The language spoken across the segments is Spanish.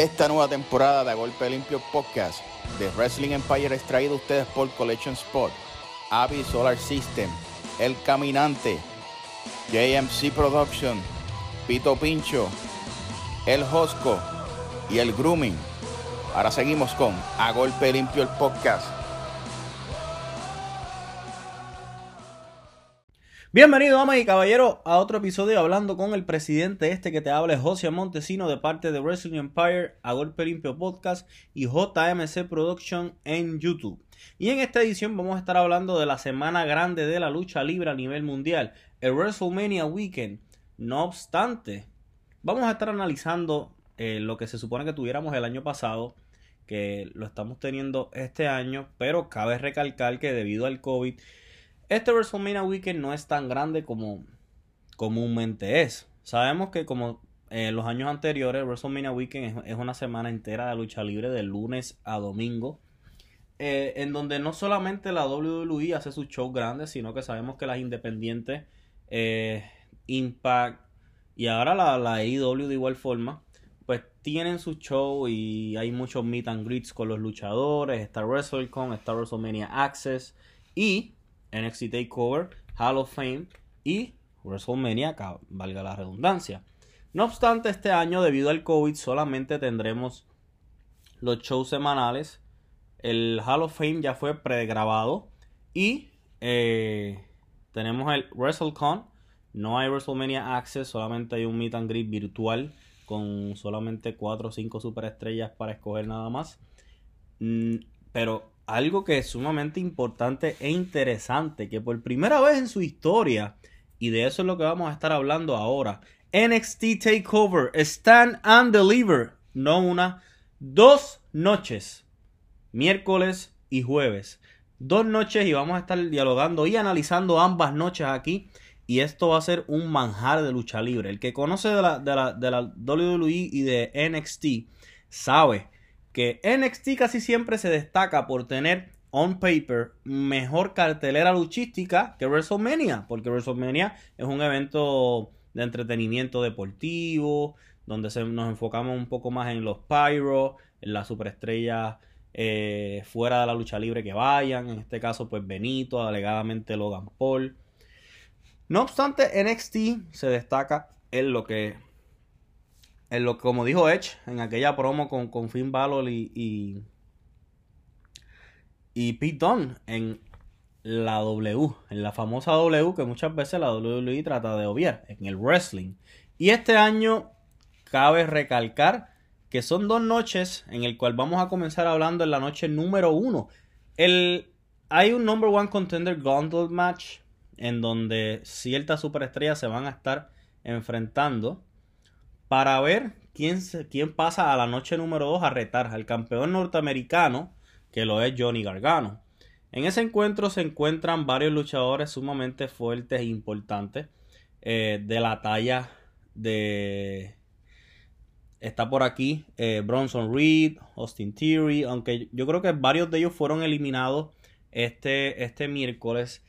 Esta nueva temporada de A Golpe Limpio Podcast de Wrestling Empire es traído a ustedes por Collection Spot, Avi Solar System, El Caminante, JMC Production, Pito Pincho, El Josco y El Grooming. Ahora seguimos con A Golpe Limpio el Podcast. Bienvenido, damas y caballeros, a otro episodio hablando con el presidente este que te habla, José Montesino, de parte de Wrestling Empire, A Golpe Limpio Podcast y JMC Production en YouTube. Y en esta edición vamos a estar hablando de la semana grande de la lucha libre a nivel mundial, el WrestleMania Weekend. No obstante, vamos a estar analizando eh, lo que se supone que tuviéramos el año pasado, que lo estamos teniendo este año, pero cabe recalcar que debido al COVID este WrestleMania Weekend no es tan grande como comúnmente es. Sabemos que como en los años anteriores, WrestleMania Weekend es, una semana entera de lucha libre de lunes a domingo. Eh, en donde no solamente la WWE hace sus shows grandes, sino que sabemos que las independientes, eh, Impact y ahora la, la AEW de igual forma, pues tienen su show y hay muchos meet and greets con los luchadores, está WrestleCon, está WrestleMania Access y NXT TakeOver, Hall of Fame y WrestleMania, valga la redundancia. No obstante, este año, debido al COVID, solamente tendremos los shows semanales. El Hall of Fame ya fue pregrabado. Y eh, tenemos el WrestleCon. No hay WrestleMania Access, solamente hay un meet and greet virtual con solamente 4 o 5 superestrellas para escoger nada más. Mm, pero algo que es sumamente importante e interesante, que por primera vez en su historia, y de eso es lo que vamos a estar hablando ahora, NXT Takeover, Stand and Deliver, no una, dos noches, miércoles y jueves. Dos noches y vamos a estar dialogando y analizando ambas noches aquí. Y esto va a ser un manjar de lucha libre. El que conoce de la, de la, de la WWE y de NXT sabe que NXT casi siempre se destaca por tener on paper mejor cartelera luchística que WrestleMania, porque WrestleMania es un evento de entretenimiento deportivo, donde nos enfocamos un poco más en los pyro, en las superestrellas eh, fuera de la lucha libre que vayan, en este caso pues Benito, alegadamente Logan Paul. No obstante, NXT se destaca en lo que en lo como dijo Edge en aquella promo con, Finn Balor y, y, y Pete Dunne en la W, en la famosa W que muchas veces la WWE trata de obviar, en el wrestling. Y este año cabe recalcar que son dos noches en el cual vamos a comenzar hablando en la noche número uno. El, hay un number one contender gauntlet match en donde ciertas superestrellas se van a estar enfrentando para ver quién, quién pasa a la noche número 2 a retar al campeón norteamericano, que lo es Johnny Gargano. En ese encuentro se encuentran varios luchadores sumamente fuertes e importantes eh, de la talla de... Está por aquí eh, Bronson Reed, Austin Theory, aunque yo creo que varios de ellos fueron eliminados este, este miércoles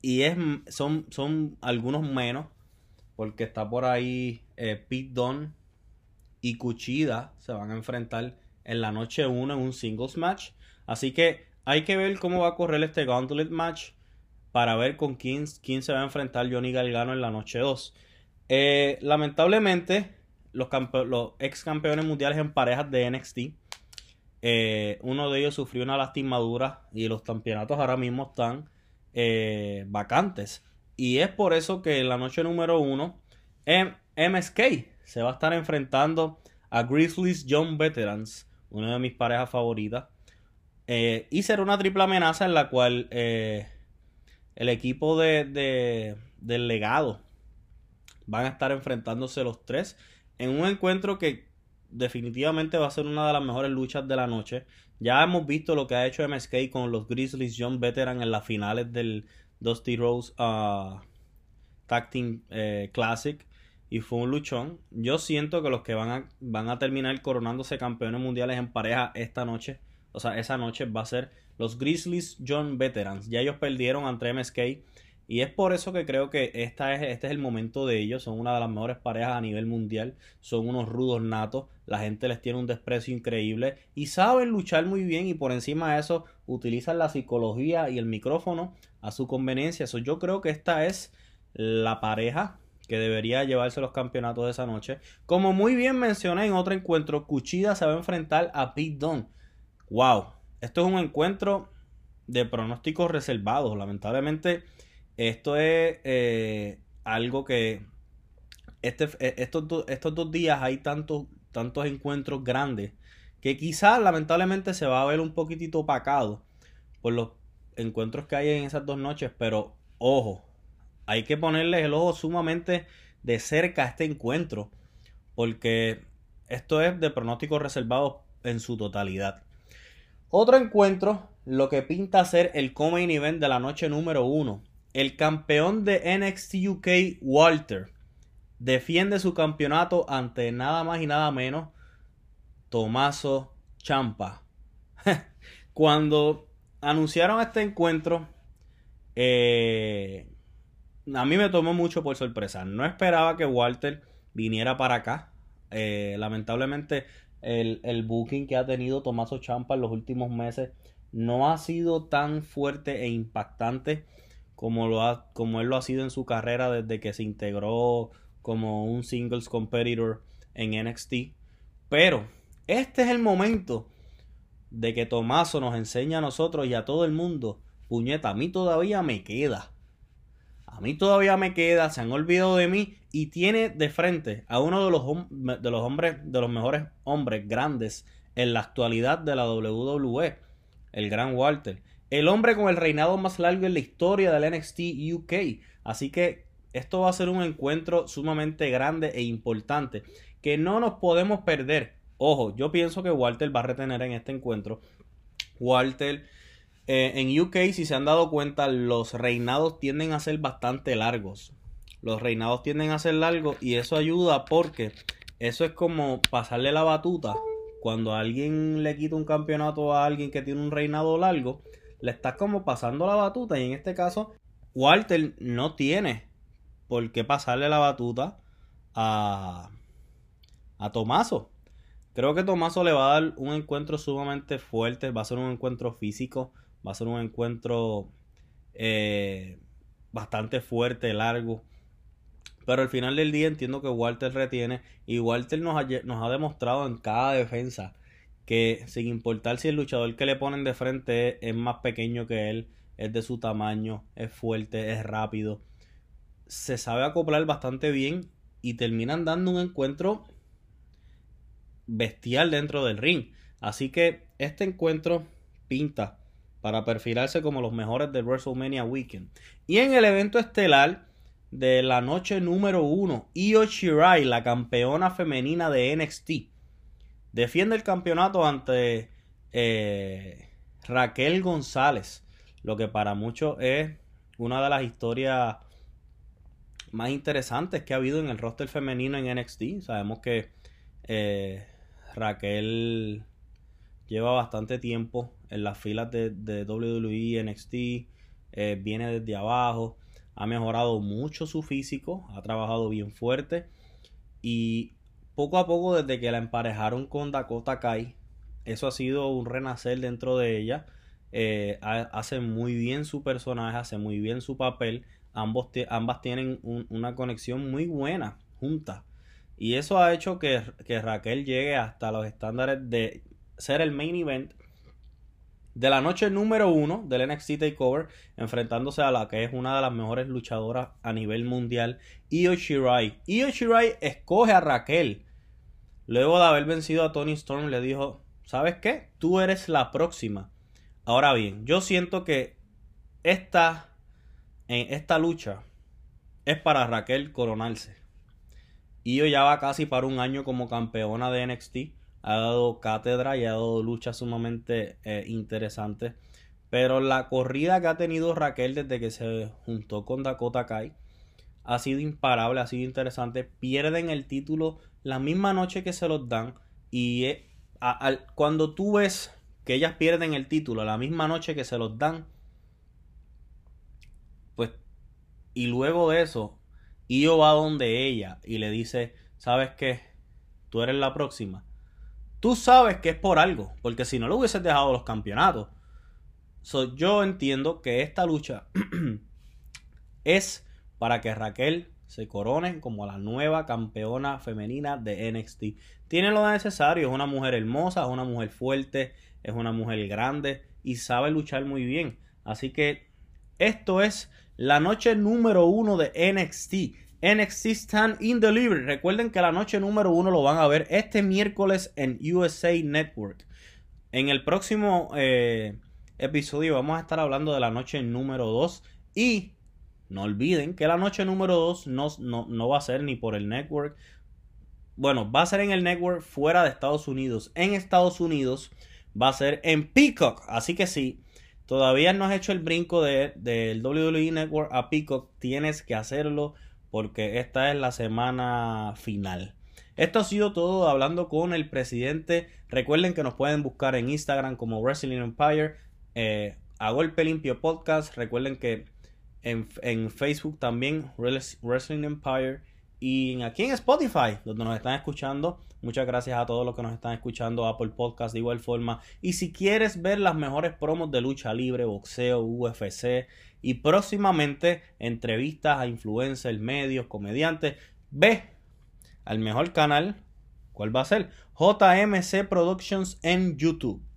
y es, son, son algunos menos porque está por ahí eh, Pete Dunne y Cuchida se van a enfrentar en la noche 1 en un singles match. Así que hay que ver cómo va a correr este Gauntlet match para ver con quién, quién se va a enfrentar Johnny Galgano en la noche 2. Eh, lamentablemente, los, ex campeones mundiales en parejas de NXT, eh, uno de ellos sufrió una lastimadura y los campeonatos ahora mismo están vacantes. Y es por eso que en la noche número uno, MSK se va a estar enfrentando a Grizzlies Young Veterans, una de mis parejas favoritas. Eh, y será una triple amenaza en la cual eh, el equipo de, del legado van a estar enfrentándose los tres en un encuentro que definitivamente va a ser una de las mejores luchas de la noche. Ya hemos visto lo que ha hecho MSK con los Grizzlies Young Veterans en las finales del, Dusty Rose uh, Tag Team eh, Classic y fue un luchón. Yo siento que los que van a, van a terminar coronándose campeones mundiales en pareja esta noche, o sea, esa noche va a ser los Grizzlies John Veterans. Ya ellos perdieron ante MSK Y es por eso que creo que esta es, este es el momento de ellos. Son una de las mejores parejas a nivel mundial. Son unos rudos natos. La gente les tiene un desprecio increíble. Y saben luchar muy bien. Y por encima de eso utilizan la psicología y el micrófono a su conveniencia. Eso yo creo que esta es la pareja que debería llevarse los campeonatos de esa noche. Como muy bien mencioné en otro encuentro, Cuchida se va a enfrentar a Pete Dunne. ¡Wow! Esto es un encuentro de pronósticos reservados. Lamentablemente esto es eh, algo que este, eh, estos, estos dos días hay tantos, tantos encuentros grandes que quizás lamentablemente se va a ver un poquitito opacado por los encuentros que hay en esas dos noches, pero ojo, hay que ponerle el ojo sumamente de cerca a este encuentro, porque esto es de pronósticos reservados en su totalidad. Otro encuentro, lo que pinta ser el coming event de la noche número uno, el campeón de NXT UK, Walter, defiende su campeonato ante nada más y nada menos Tomaso Champa. Cuando anunciaron este encuentro, eh, a mí me tomó mucho por sorpresa. No esperaba que Walter viniera para acá. Eh, lamentablemente, el, el, booking que ha tenido Tomaso Champa en los últimos meses no ha sido tan fuerte e impactante como, lo ha, como él lo ha sido en su carrera desde que se integró como un singles competitor en NXT. Pero este es el momento de que Tomaso nos enseña a nosotros y a todo el mundo, puñeta, a mí todavía me queda. A mí todavía me queda, se han olvidado de mí y tiene de frente a uno de los, de los hombres, de los mejores hombres grandes en la actualidad de la WWE, el gran Walter el hombre con el reinado más largo en la historia del NXT UK. Así que esto va a ser un encuentro sumamente grande e importante que no nos podemos perder. Ojo, yo pienso que Walter va a retener en este encuentro. Walter, eh, en UK, si se han dado cuenta, los reinados tienden a ser bastante largos. Los reinados tienden a ser largos y eso ayuda porque eso es como pasarle la batuta. Cuando alguien le quita un campeonato a alguien que tiene un reinado largo, le está como pasando la batuta y en este caso Walter no tiene por qué pasarle la batuta a, a Tomaso. Creo que Tomaso le va a dar un encuentro sumamente fuerte, va a ser un encuentro físico, va a ser un encuentro eh, bastante fuerte, largo. Pero al final del día entiendo que Walter retiene y Walter nos nos ha demostrado en cada defensa que sin importar si el luchador que le ponen de frente es, más pequeño que él, es de su tamaño, es fuerte, es rápido, se sabe acoplar bastante bien y terminan dando un encuentro bestial dentro del ring. Así que este encuentro pinta para perfilarse como los mejores de WrestleMania Weekend. Y en el evento estelar de la noche número uno, Io Shirai, la campeona femenina de NXT, Defiende el campeonato ante eh, Raquel González, lo que para muchos es una de las historias más interesantes que ha habido en el roster femenino en NXT. Sabemos que eh, Raquel lleva bastante tiempo en las filas de, de WWE, NXT, eh, viene desde abajo, ha mejorado mucho su físico, ha trabajado bien fuerte y poco a poco desde que la emparejaron con Dakota Kai, eso ha sido un renacer dentro de ella. Eh, hace muy bien su personaje, hace muy bien su papel. Ambos ambas tienen una conexión muy buena juntas. Y eso ha hecho que, que, Raquel llegue hasta los estándares de ser el main event de la noche número uno del NXT Takeover, enfrentándose a la que es una de las mejores luchadoras a nivel mundial, Io Shirai. Io Shirai escoge a Raquel Luego de haber vencido a Tony Storm, le dijo, ¿sabes qué? Tú eres la próxima. Ahora bien, yo siento que esta, en esta lucha es para Raquel coronarse. Yo ya va casi para un año como campeona de NXT. Ha dado cátedra y ha dado luchas sumamente eh, interesantes. Pero la corrida que ha tenido Raquel desde que se juntó con Dakota Kai ha sido imparable, ha sido interesante. Pierden el título la misma noche que se los dan. Y cuando tú ves que ellas pierden el título la misma noche que se los dan, pues Y luego de eso, Io va donde ella y le dice, ¿sabes qué? Tú eres la próxima. Tú sabes que es por algo, porque si no lo hubieses dejado los campeonatos. yo entiendo que esta lucha es para que Raquel se corone como la nueva campeona femenina de NXT. Tiene lo necesario, es una mujer hermosa, es una mujer fuerte, es una mujer grande y sabe luchar muy bien. Así que esto es la noche número uno de NXT. NXT Stand in Delivery. Recuerden que la noche número uno lo van a ver este miércoles en USA Network. En el próximo eh, episodio vamos a estar hablando de la noche número 2 y no olviden que la noche número 2 no, no, va a ser ni por el network. Bueno, va a ser en el network fuera de Estados Unidos. En Estados Unidos va a ser en Peacock. Así que si todavía no has hecho el brinco del de, WWE Network a Peacock, tienes que hacerlo porque esta es la semana final. Esto ha sido todo hablando con el presidente. Recuerden que nos pueden buscar en Instagram como Wrestling Empire, eh, a golpe limpio podcast. Recuerden que en, en, Facebook también Wrestling Empire y aquí en Spotify, donde nos están escuchando. Muchas gracias a todos los que nos están escuchando, Apple Podcast de igual forma. Y si quieres ver las mejores promos de lucha libre, boxeo, UFC y próximamente entrevistas a influencers, medios, comediantes, ve al mejor canal. ¿Cuál va a ser? JMC Productions en YouTube.